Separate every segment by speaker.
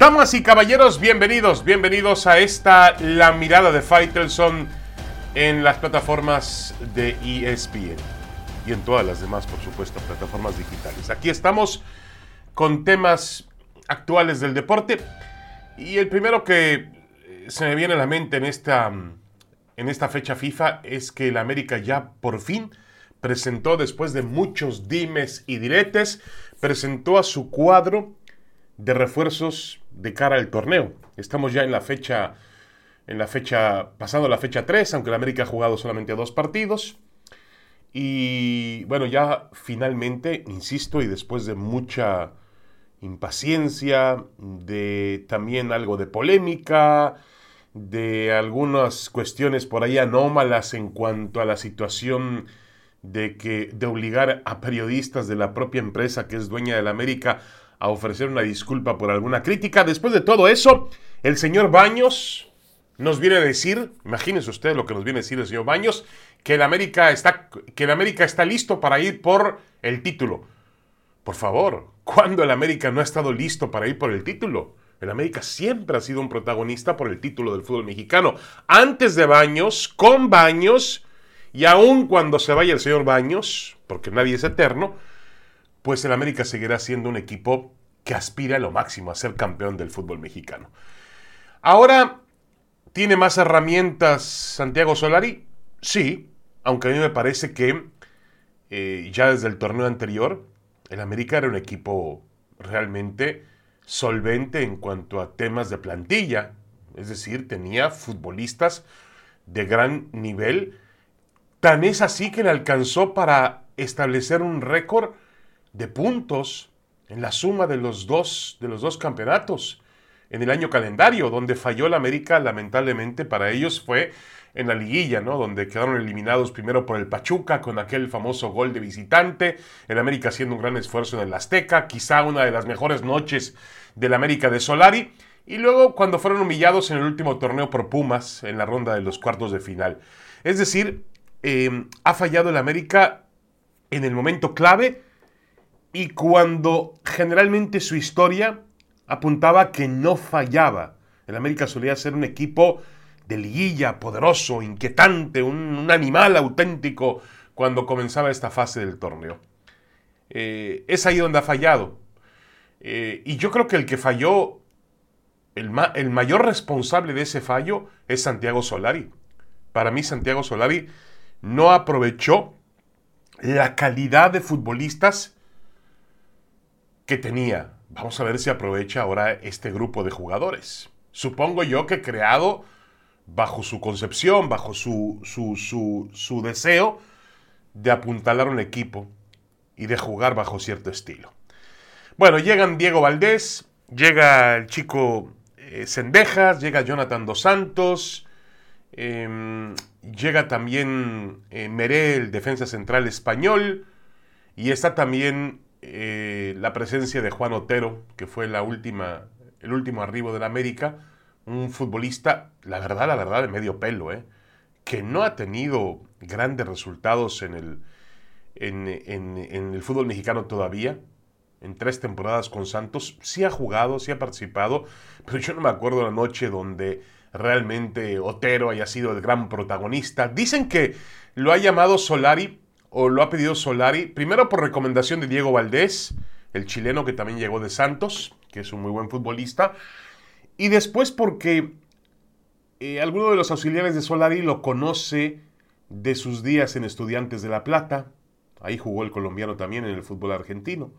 Speaker 1: Damas y caballeros, bienvenidos, bienvenidos a esta La Mirada de Faitelson en las plataformas de ESPN y en todas las demás, por supuesto, plataformas digitales. Aquí estamos con temas actuales del deporte y el primero que se me viene a la mente en esta, en esta fecha FIFA es que el América ya por fin presentó, después de muchos dimes y diretes, presentó a su cuadro de refuerzos de cara al torneo. Estamos ya en la fecha, en la fecha, pasando la fecha 3, aunque el América ha jugado solamente dos partidos. Y bueno, ya finalmente, insisto, y después de mucha impaciencia, de también algo de polémica, de algunas cuestiones por ahí anómalas en cuanto a la situación de que de obligar a periodistas de la propia empresa que es dueña de la América a ofrecer una disculpa por alguna crítica. Después de todo eso, el señor Baños nos viene a decir, imagínense ustedes lo que nos viene a decir el señor Baños, que el América está, que el América está listo para ir por el título. Por favor, ¿cuándo el América no ha estado listo para ir por el título? El América siempre ha sido un protagonista por el título del fútbol mexicano. Antes de Baños, con Baños, y aun cuando se vaya el señor Baños, porque nadie es eterno, pues el América seguirá siendo un equipo que aspira a lo máximo, a ser campeón del fútbol mexicano. Ahora, ¿tiene más herramientas Santiago Solari? Sí, aunque a mí me parece que eh, ya desde el torneo anterior, el América era un equipo realmente solvente en cuanto a temas de plantilla. Es decir, tenía futbolistas de gran nivel. Tan es así que le alcanzó para establecer un récord de puntos en la suma de los dos, de los dos campeonatos en el año calendario, donde falló la América, lamentablemente para ellos fue en la liguilla, ¿no? Donde quedaron eliminados primero por el Pachuca con aquel famoso gol de visitante, el América haciendo un gran esfuerzo en el Azteca, quizá una de las mejores noches del América de Solari, y luego cuando fueron humillados en el último torneo por Pumas en la ronda de los cuartos de final. Es decir, eh, ha fallado el América en el momento clave y cuando generalmente su historia apuntaba que no fallaba. El América solía ser un equipo de liguilla, poderoso, inquietante, un, animal auténtico cuando comenzaba esta fase del torneo. Eh, es ahí donde ha fallado. Eh, y yo creo que el que falló, el, el mayor responsable de ese fallo es Santiago Solari. Para mí Santiago Solari no aprovechó la calidad de futbolistas que tenía. Vamos a ver si aprovecha ahora este grupo de jugadores. Supongo yo que creado bajo su concepción, bajo su, su, deseo de apuntalar un equipo y de jugar bajo cierto estilo. Bueno, llegan Diego Valdés, llega el chico eh, llega Jonathan Dos Santos, em, llega también eh, Meré, el defensa central español, y está también eh, la presencia de Juan Otero, que fue la última, el último arribo de la América, un futbolista, la verdad, la verdad, de medio pelo, ¿eh? que no ha tenido grandes resultados en el, en, en, el fútbol mexicano todavía. En tres temporadas con Santos, sí ha jugado, sí ha participado, pero yo no me acuerdo la noche donde realmente Otero haya sido el gran protagonista. Dicen que lo ha llamado Solari o lo ha pedido Solari, primero por recomendación de Diego Valdés, el chileno que también llegó de Santos, que es un muy buen futbolista, y después porque eh, alguno de los auxiliares de Solari lo conoce de sus días en Estudiantes de La Plata, ahí jugó el colombiano también en el fútbol argentino,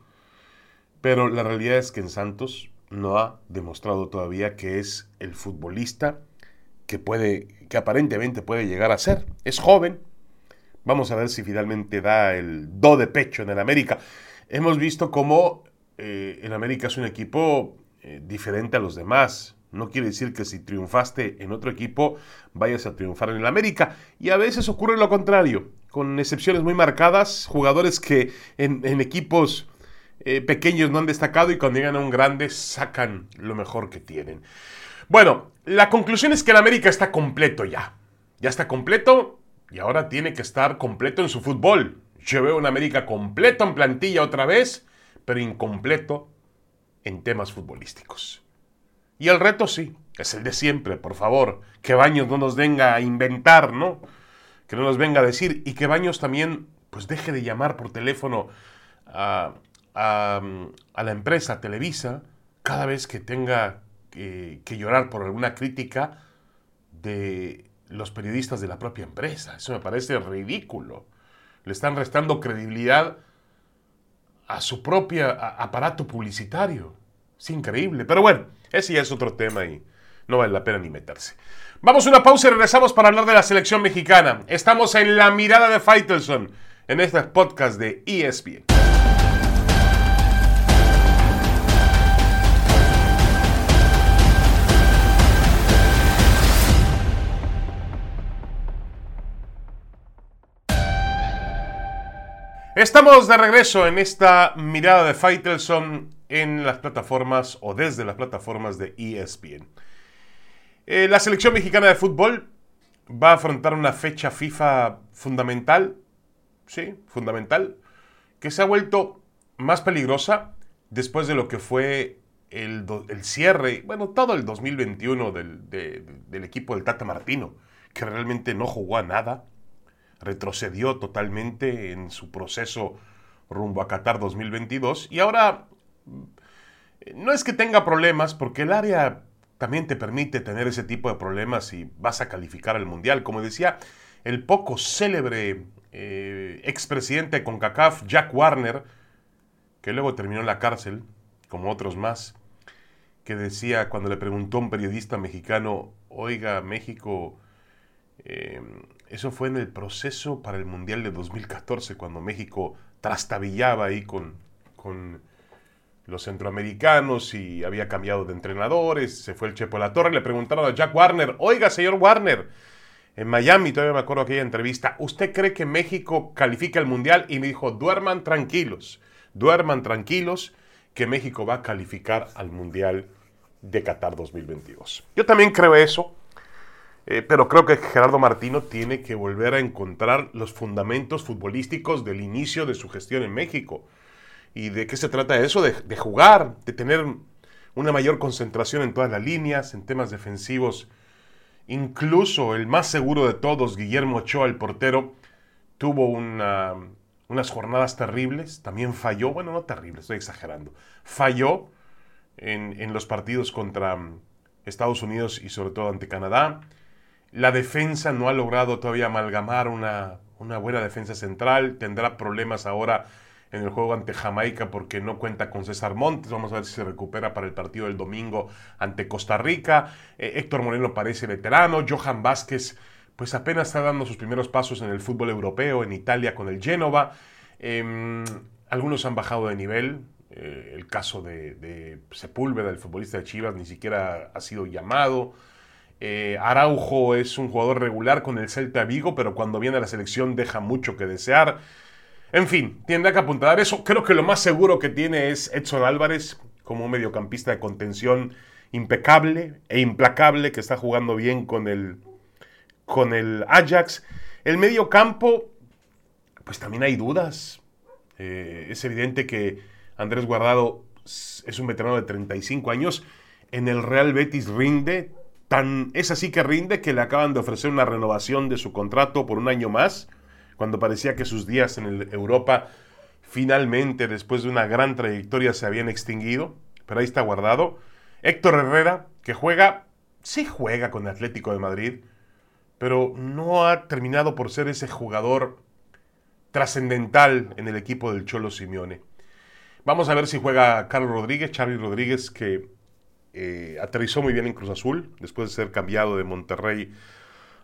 Speaker 1: pero la realidad es que en Santos no ha demostrado todavía que es el futbolista que puede, que aparentemente puede llegar a ser. Es joven, Vamos a ver si finalmente da el do de pecho en el América. Hemos visto cómo eh, el América es un equipo eh, diferente a los demás. No quiere decir que si triunfaste en otro equipo vayas a triunfar en el América. Y a veces ocurre lo contrario, con excepciones muy marcadas, jugadores que en, equipos eh, pequeños no han destacado y cuando llegan a un grande sacan lo mejor que tienen. Bueno, la conclusión es que el América está completo ya. Ya está completo, y ahora tiene que estar completo en su fútbol. Yo veo una América completo en plantilla otra vez, pero incompleto en temas futbolísticos. Y el reto sí, es el de siempre, por favor. Que Baños no nos venga a inventar, ¿no? Que no nos venga a decir. Y que Baños también, pues deje de llamar por teléfono a, la empresa Televisa cada vez que tenga que llorar por alguna crítica de los periodistas de la propia empresa. Eso me parece ridículo. Le están restando credibilidad a su propio aparato publicitario. Es increíble. Pero bueno, ese ya es otro tema y no vale la pena ni meterse. Vamos a una pausa y regresamos para hablar de la selección mexicana. Estamos en la mirada de Faitelson en este podcast de ESPN. Estamos de regreso en esta mirada de Faitelson en las plataformas o desde las plataformas de ESPN. Eh, la selección mexicana de fútbol va a afrontar una fecha FIFA fundamental, sí, fundamental, que se ha vuelto más peligrosa después de lo que fue el, cierre, bueno, todo el 2021 del, del equipo del Tata Martino, que realmente no jugó a nada, retrocedió totalmente en su proceso rumbo a Qatar 2022 y ahora no es que tenga problemas porque el área también te permite tener ese tipo de problemas si vas a calificar al Mundial. Como decía el poco célebre eh, expresidente de CONCACAF, Jack Warner, que luego terminó en la cárcel, como otros más, que decía cuando le preguntó a un periodista mexicano, oiga, México, eh, eso fue en el proceso para el Mundial de 2014, cuando México trastabillaba ahí con, con los centroamericanos y había cambiado de entrenadores, se fue el Chepo a la Torre, le preguntaron a Jack Warner, oiga, señor Warner, en Miami, todavía me acuerdo aquella entrevista, ¿usted cree que México califica el Mundial? Y me dijo, duerman tranquilos, duerman tranquilos, que México va a calificar al Mundial de Qatar 2022. Yo también creo eso. Eh, pero creo que Gerardo Martino tiene que volver a encontrar los fundamentos futbolísticos del inicio de su gestión en México. ¿Y de qué se trata eso? De, jugar, de tener una mayor concentración en todas las líneas, en temas defensivos. Incluso el más seguro de todos, Guillermo Ochoa, el portero, tuvo unas jornadas terribles. También falló, bueno, no terribles, estoy exagerando. Falló en, en los partidos contra Estados Unidos y sobre todo ante Canadá. La defensa no ha logrado todavía amalgamar una, buena defensa central. Tendrá problemas ahora en el juego ante Jamaica porque no cuenta con César Montes. Vamos a ver si se recupera para el partido del domingo ante Costa Rica. Eh, Héctor Moreno parece veterano. Johan Vázquez pues apenas está dando sus primeros pasos en el fútbol europeo, en Italia con el Génova. Em, algunos han bajado de nivel. Eh, el caso de Sepúlveda, el futbolista de Chivas, ni siquiera ha sido llamado. Eh, Araujo es un jugador regular con el Celta Vigo, pero cuando viene a la selección deja mucho que desear. En fin, tiene que apuntar eso. Creo que lo más seguro que tiene es Edson Álvarez como un mediocampista de contención impecable e implacable que está jugando bien con el, con el Ajax. El mediocampo, pues también hay dudas. Eh, es evidente que Andrés Guardado es un veterano de 35 años. En el Real Betis rinde, es así que rinde que le acaban de ofrecer una renovación de su contrato por un año más, cuando parecía que sus días en Europa finalmente, después de una gran trayectoria, se habían extinguido, pero ahí está guardado. Héctor Herrera, que juega, sí juega con el Atlético de Madrid, pero no ha terminado por ser ese jugador trascendental en el equipo del Cholo Simeone. Vamos a ver si juega Carlos Rodríguez, Charlie Rodríguez, que eh, aterrizó muy bien en Cruz Azul, después de ser cambiado de Monterrey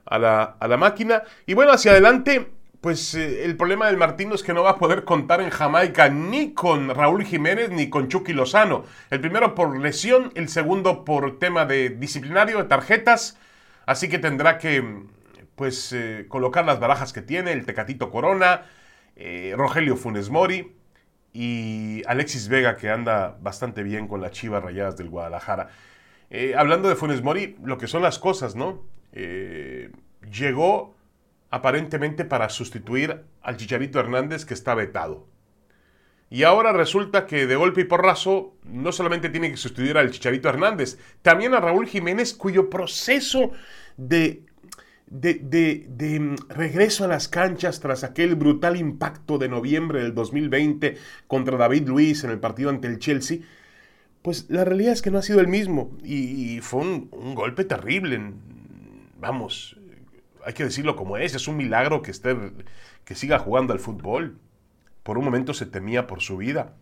Speaker 1: a la, máquina. Y bueno, hacia adelante, pues eh, el problema del Martino es que no va a poder contar en Jamaica ni con Raúl Jiménez ni con Chucky Lozano. El primero por lesión, el segundo por tema de disciplinario, de tarjetas. Así que tendrá que pues eh, colocar las barajas que tiene, el Tecatito Corona, Rogelio Funes Mori y Alexis Vega, que anda bastante bien con las Chivas Rayadas del Guadalajara. Eh, hablando de Funes Mori, lo que son las cosas, ¿no? Eh, llegó aparentemente para sustituir al Chicharito Hernández, que está vetado. Y ahora resulta que de golpe y porrazo no solamente tiene que sustituir al Chicharito Hernández, también a Raúl Jiménez, cuyo proceso de, de, mm, regreso a las canchas tras aquel brutal impacto de noviembre del 2020 contra David Luis en el partido ante el Chelsea, pues la realidad es que no ha sido el mismo y, fue un, un, golpe terrible. Vamos, hay que decirlo como es, es un milagro que, esté, que siga jugando al fútbol. Por un momento se temía por su vida.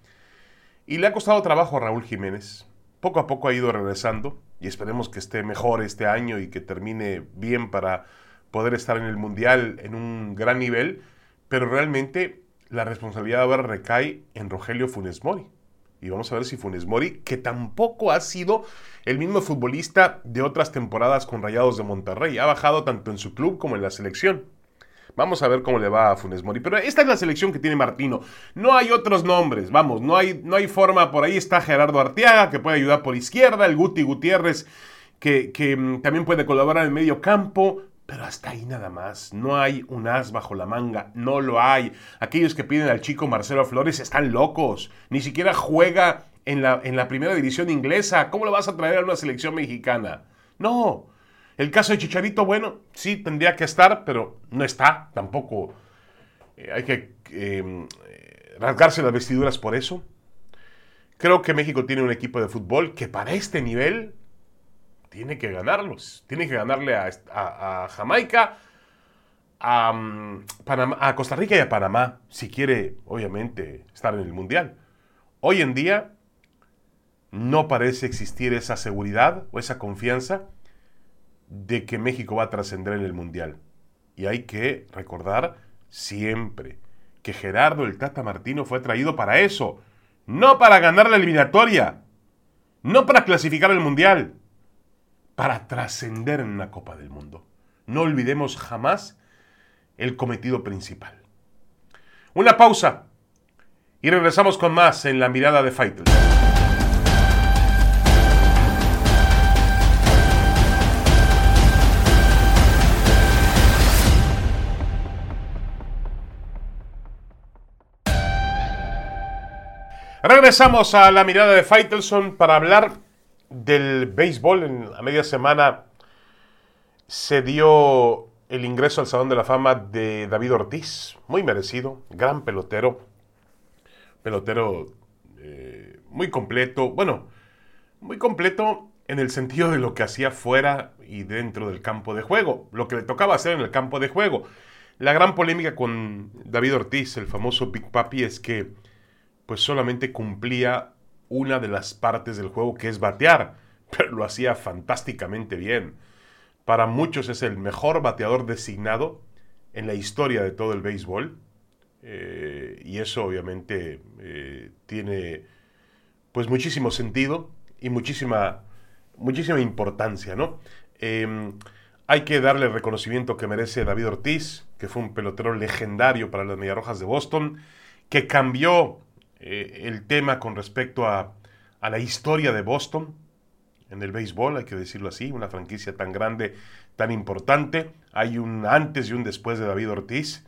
Speaker 1: Y le ha costado trabajo a Raúl Jiménez. Poco a poco ha ido regresando y esperemos que esté mejor este año y que termine bien para poder estar en el Mundial en un gran nivel. Pero realmente la responsabilidad ahora recae en Rogelio Funes Mori. Y vamos a ver si Funes Mori, que tampoco ha sido el mismo futbolista de otras temporadas con Rayados de Monterrey, ha bajado tanto en su club como en la selección. Vamos a ver cómo le va a Funes Mori. Pero esta es la selección que tiene Martino. No hay otros nombres, vamos, no hay, no hay forma. Por ahí está Gerardo Arteaga, que puede ayudar por izquierda, el Guti Gutiérrez, que, que mm, también puede colaborar en el medio campo. Pero hasta ahí nada más. No hay un as bajo la manga. No lo hay. Aquellos que piden al chico Marcelo Flores están locos. Ni siquiera juega en la, en la primera división inglesa. ¿Cómo lo vas a traer a una selección mexicana? No. El caso de Chicharito, bueno, sí tendría que estar, pero no está, tampoco eh, hay que em, rasgarse las vestiduras por eso. Creo que México tiene un equipo de fútbol que para este nivel tiene que ganarlos. Tiene que ganarle a, Jamaica, mm, a Costa Rica y a Panamá, si quiere, obviamente, estar en el Mundial. Hoy en día no parece existir esa seguridad o esa confianza de que México va a trascender en el Mundial. Y hay que recordar siempre que Gerardo el Tata Martino fue traído para eso, no para ganar la eliminatoria, no para clasificar el Mundial, para trascender en una Copa del Mundo. No olvidemos jamás el cometido principal. Una pausa y regresamos con más en la mirada de Fighters. Regresamos a la mirada de Faitelson para hablar del béisbol. En la media semana se dio el ingreso al Salón de la Fama de David Ortiz, muy merecido, gran pelotero, pelotero eh, muy completo, bueno, muy completo en el sentido de lo que hacía fuera y dentro del campo de juego, lo que le tocaba hacer en el campo de juego. La gran polémica con David Ortiz, el famoso Big Papi, es que pues solamente cumplía una de las partes del juego que es batear, pero lo hacía fantásticamente bien. Para muchos es el mejor bateador designado en la historia de todo el béisbol. Eh, y eso obviamente eh, tiene pues muchísimo sentido y muchísima, muchísima importancia, ¿no? Em, hay que darle el reconocimiento que merece David Ortiz, que fue un pelotero legendario para las Mediarrojas de Boston, que cambió eh, el tema con respecto a, la historia de Boston en el béisbol, hay que decirlo así, una franquicia tan grande, tan importante. Hay un antes y un después de David Ortiz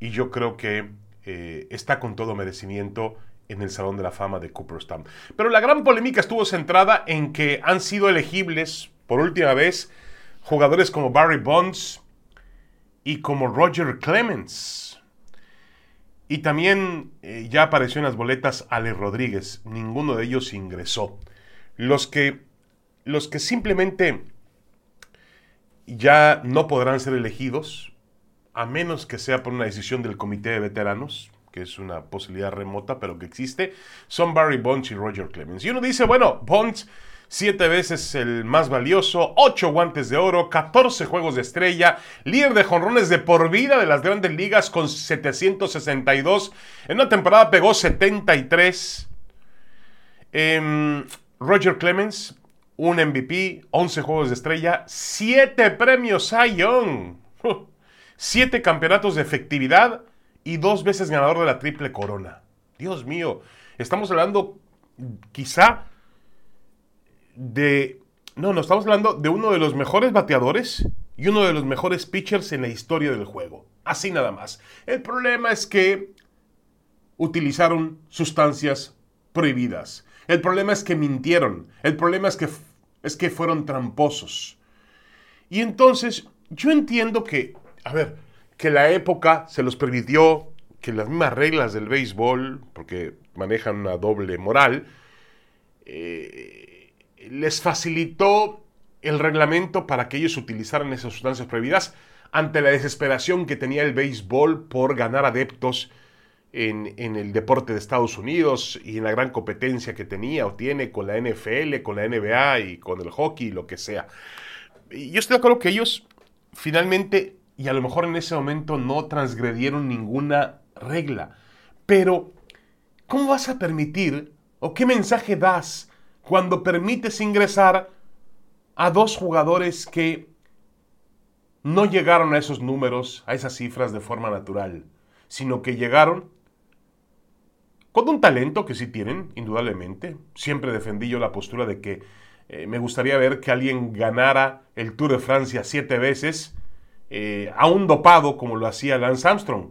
Speaker 1: y yo creo que eh, está con todo merecimiento en el Salón de la Fama de Cooperstown. Pero la gran polémica estuvo centrada en que han sido elegibles por última vez jugadores como Barry Bonds y como Roger Clemens y también eh, ya apareció en las boletas Ale Rodríguez. Ninguno de ellos ingresó. Los que, los que simplemente ya no podrán ser elegidos, a menos que sea por una decisión del Comité de Veteranos, que es una posibilidad remota, pero que existe, son Barry Bonds y Roger Clemens. Y uno dice, bueno, Bonds siete veces el más valioso, ocho guantes de oro, 14 juegos de estrella, líder de jonrones de por vida de las grandes ligas con 762. En una temporada pegó 73. Em, Roger Clemens, un MVP, 11 juegos de estrella, 7 premios Cy Young, 7 campeonatos de efectividad y dos veces ganador de la triple corona. Dios mío, estamos hablando quizá de... No, no, estamos hablando de uno de los mejores bateadores y uno de los mejores pitchers en la historia del juego. Así nada más. El problema es que utilizaron sustancias prohibidas. El problema es que mintieron. El problema es que, es que fueron tramposos. Y entonces yo entiendo que, a ver, que la época se los permitió, que las mismas reglas del béisbol, porque manejan una doble moral, eh, les facilitó el reglamento para que ellos utilizaran esas sustancias prohibidas ante la desesperación que tenía el béisbol por ganar adeptos en, en, el deporte de Estados Unidos y en la gran competencia que tenía o tiene con la NFL, con la NBA y con el hockey, lo que sea. Yo estoy de acuerdo que ellos finalmente, y a lo mejor en ese momento no transgredieron ninguna regla, pero ¿cómo vas a permitir o qué mensaje das cuando permites ingresar a dos jugadores que no llegaron a esos números, a esas cifras de forma natural, sino que llegaron con un talento que sí tienen, indudablemente. Siempre defendí yo la postura de que eh, me gustaría ver que alguien ganara el Tour de Francia siete veces, eh, a un dopado como lo hacía Lance Armstrong.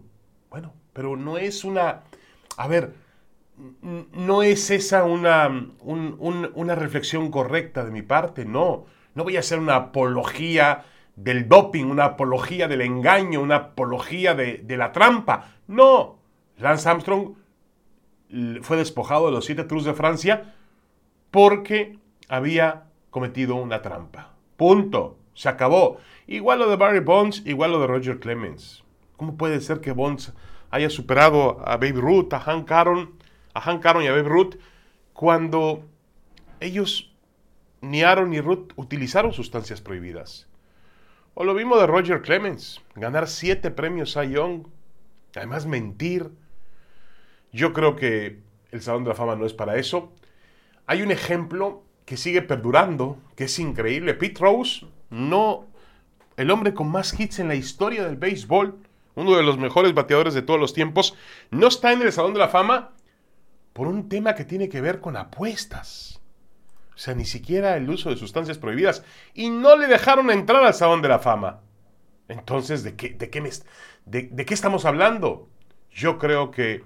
Speaker 1: Bueno, pero no es una... A ver, no es esa una, una reflexión correcta de mi parte, no. No voy a hacer una apología del doping, una apología del engaño, una apología de, la trampa. No. Lance Armstrong fue despojado de los siete Tours de Francia porque había cometido una trampa. Punto. Se acabó. Igual lo de Barry Bonds, igual lo de Roger Clemens. ¿Cómo puede ser que Bonds haya superado a Baby Ruth, a Hank Aaron, a Hank Aaron y a Baby Ruth cuando ellos ni Aaron ni Ruth utilizaron sustancias prohibidas? O lo mismo de Roger Clemens, ganar siete premios a Young, además mentir. Yo creo que el Salón de la Fama no es para eso. Hay un ejemplo que sigue perdurando, que es increíble. Pete Rose, no el hombre con más hits en la historia del béisbol, uno de los mejores bateadores de todos los tiempos, no está en el Salón de la Fama por un tema que tiene que ver con apuestas. O sea, ni siquiera el uso de sustancias prohibidas. Y no le dejaron entrar al Salón de la Fama. Entonces, ¿de qué, de qué, de qué estamos hablando? Yo creo que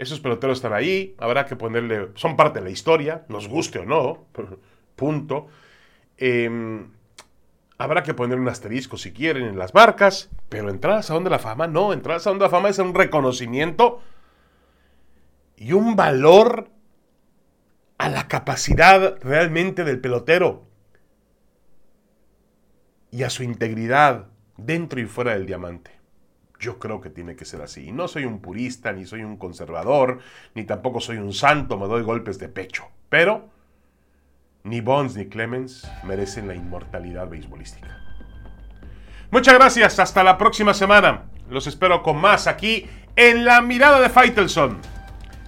Speaker 1: esos peloteros están ahí, habrá que ponerle, son parte de la historia, nos guste o no, punto. Em, habrá que poner un asterisco si quieren en las marcas, pero entrar al Salón de la Fama, no, entrar al Salón de la Fama es un reconocimiento y un valor a la capacidad realmente del pelotero y a su integridad dentro y fuera del diamante. Yo creo que tiene que ser así. Y no soy un purista, ni soy un conservador, ni tampoco soy un santo, me doy golpes de pecho. Pero ni Bonds ni Clemens merecen la inmortalidad beisbolística. Muchas gracias, hasta la próxima semana. Los espero con más aquí en la mirada de Faitelson.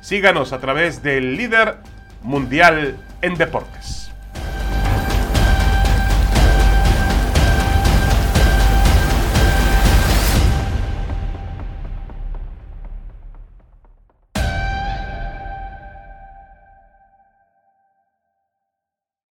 Speaker 1: Síganos a través del líder mundial en deportes.